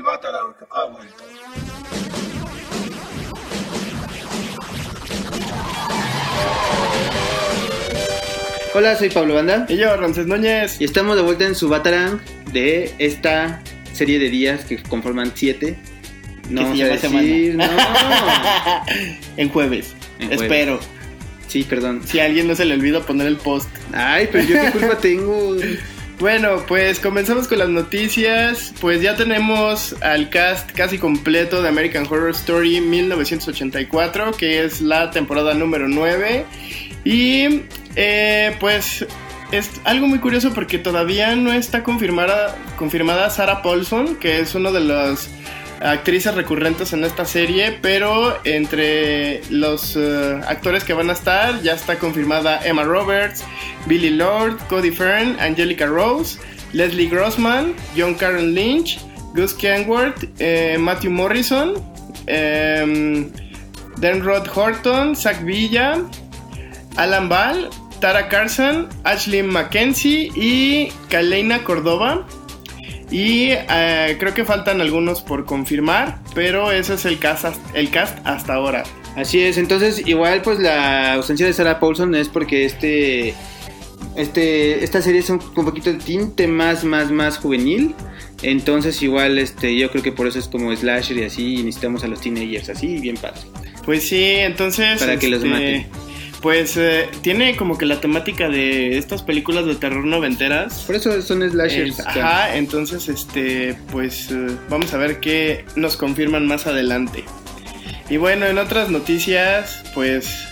El Batarang ha vuelto. Hola, soy Pablo Banda Y yo, Ramses Núñez. y estamos de vuelta en su Batarang de esta serie de días que conforman siete. No se a llama decir, no. en jueves. En jueves. Espero. Sí, perdón. Si a alguien no se le olvida poner el post. Ay, pero yo qué culpa tengo. Bueno, pues comenzamos con las noticias. Pues ya tenemos al cast casi completo de American Horror Story 1984, que es la temporada número 9. Y eh, pues es algo muy curioso porque todavía no está confirmada, confirmada Sarah Paulson, que es uno de los actrices recurrentes en esta serie, pero entre los eh, actores que van a estar ya está confirmada Emma Roberts, Billy Lord, Cody Fern, Angelica Rose, Leslie Grossman, John Karen Lynch, Gus Kenworth, eh, Matthew Morrison, em, Denrod Horton, Zach Villa, Alan Ball, Tara Carson, Ashley Mackenzie y Kaleina Cordova. Y eh, creo que faltan algunos por confirmar, pero ese es el cast, hasta- el cast hasta ahora. Así es, entonces igual pues la ausencia de Sarah Paulson es porque este este esta serie es un, un poquito de tinte más más más juvenil. Entonces igual este yo creo que por eso es como slasher y así y necesitamos a los teenagers así bien padre. Pues sí, entonces... Para que los este, maten. Pues eh, tiene como que la temática de estas películas de terror noventeras. Por eso son slashers. Es- ajá, entonces este, pues eh, vamos a ver qué nos confirman más adelante. Y bueno, en otras noticias, pues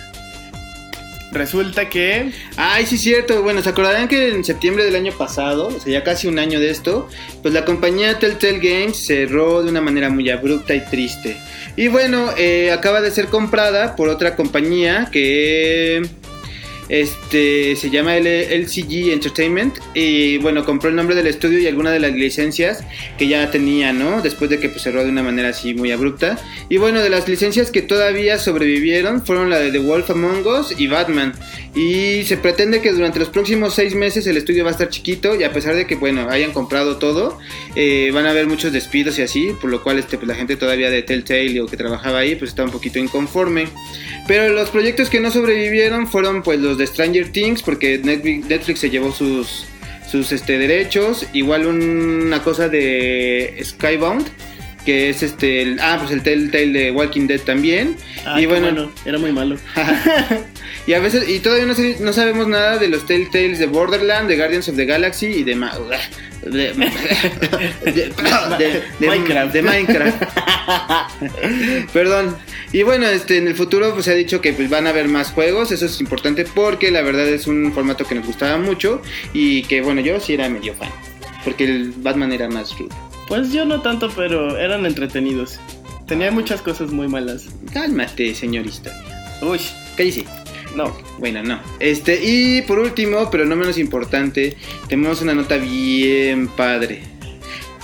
resulta que Ay, sí, cierto. Bueno, se acordarán que en septiembre del año pasado, o sea, ya casi un año de esto, pues la compañía Telltale Games cerró de una manera muy abrupta y triste. Y bueno, eh, acaba de ser comprada por otra compañía que este se llama LCG Entertainment. Y bueno compró el nombre del estudio y algunas de las licencias que ya tenía no después de que pues, cerró de una manera así muy abrupta. Y bueno de las licencias que todavía sobrevivieron fueron la de The Wolf Among Us y Batman. Y se pretende que durante los próximos seis meses el estudio va a estar chiquito y a pesar de que bueno hayan comprado todo eh, van a haber muchos despidos y así por lo cual este pues, la gente todavía de Telltale o que trabajaba ahí pues está un poquito inconforme. Pero los proyectos que no sobrevivieron fueron pues los de Stranger Things porque Netflix, Netflix se llevó sus sus este derechos, igual una cosa de Skybound que es este el, ah pues el Telltale de Walking Dead también. Ah, y bueno, era muy malo. y a veces y todavía no, no sabemos nada de los Telltales de Borderland, de Guardians of the Galaxy y de Ma- de, de- de- de- Minecraft. de Minecraft. Perdón. Y bueno, este en el futuro pues, se ha dicho que pues, van a haber más juegos, eso es importante porque la verdad es un formato que nos gustaba mucho y que bueno, yo sí era medio fan, porque el Batman era más rudo. Pues yo no tanto, pero eran entretenidos. Tenía muchas cosas muy malas. Cálmate, señor historia. Uy, Cállese. No. Bueno, no. Este, y por último, pero no menos importante, tenemos una nota bien padre.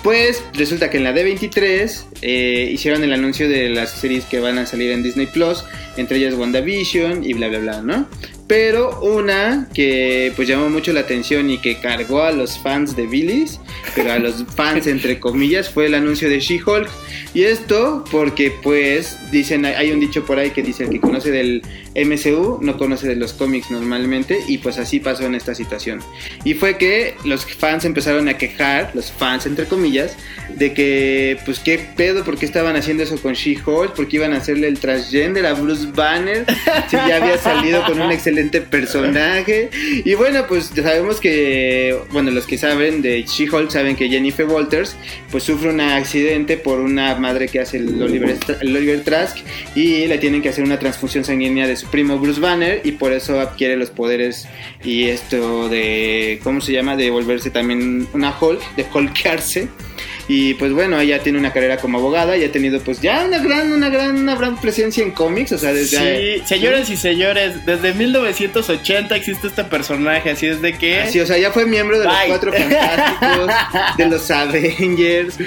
Pues resulta que en la D23 eh, hicieron el anuncio de las series que van a salir en Disney Plus, entre ellas WandaVision y bla bla bla, ¿no? Pero una que pues llamó mucho la atención y que cargó a los fans de Billy's, pero a los fans entre comillas, fue el anuncio de She-Hulk. Y esto porque pues dicen, hay un dicho por ahí que dice el que conoce del MCU no conoce de los cómics normalmente y pues así pasó en esta situación. Y fue que los fans empezaron a quejar, los fans entre comillas, de que pues qué pedo, por qué estaban haciendo eso con She-Hulk, porque iban a hacerle el transgender a Bruce Banner, si ya había salido con un excelente personaje. Y bueno, pues sabemos que, bueno, los que saben de She-Hulk saben que Jennifer Walters pues sufre un accidente por una madre que hace el Oliver, el Oliver Trask y le tienen que hacer una transfusión sanguínea de su primo Bruce Banner y por eso adquiere los poderes y esto de, ¿cómo se llama? De volverse también una Hulk, de Hulkearse. Y pues bueno, ella tiene una carrera como abogada y ha tenido pues ya una gran, una gran, una gran presencia en cómics, o sea, desde... Sí, señores y señores, desde 1980 existe este personaje, así es de que... Así, o sea, ya fue miembro de los cuatro fantásticos, de los Avengers.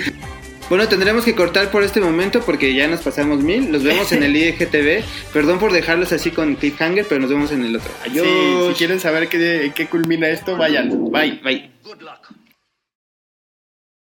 Bueno, tendremos que cortar por este momento porque ya nos pasamos mil. Los vemos en el IGTV. Perdón por dejarlos así con cliffhanger, pero nos vemos en el otro. Sí, Adiós. si quieren saber qué, qué culmina esto, vayan. Bye. Bye. Good luck.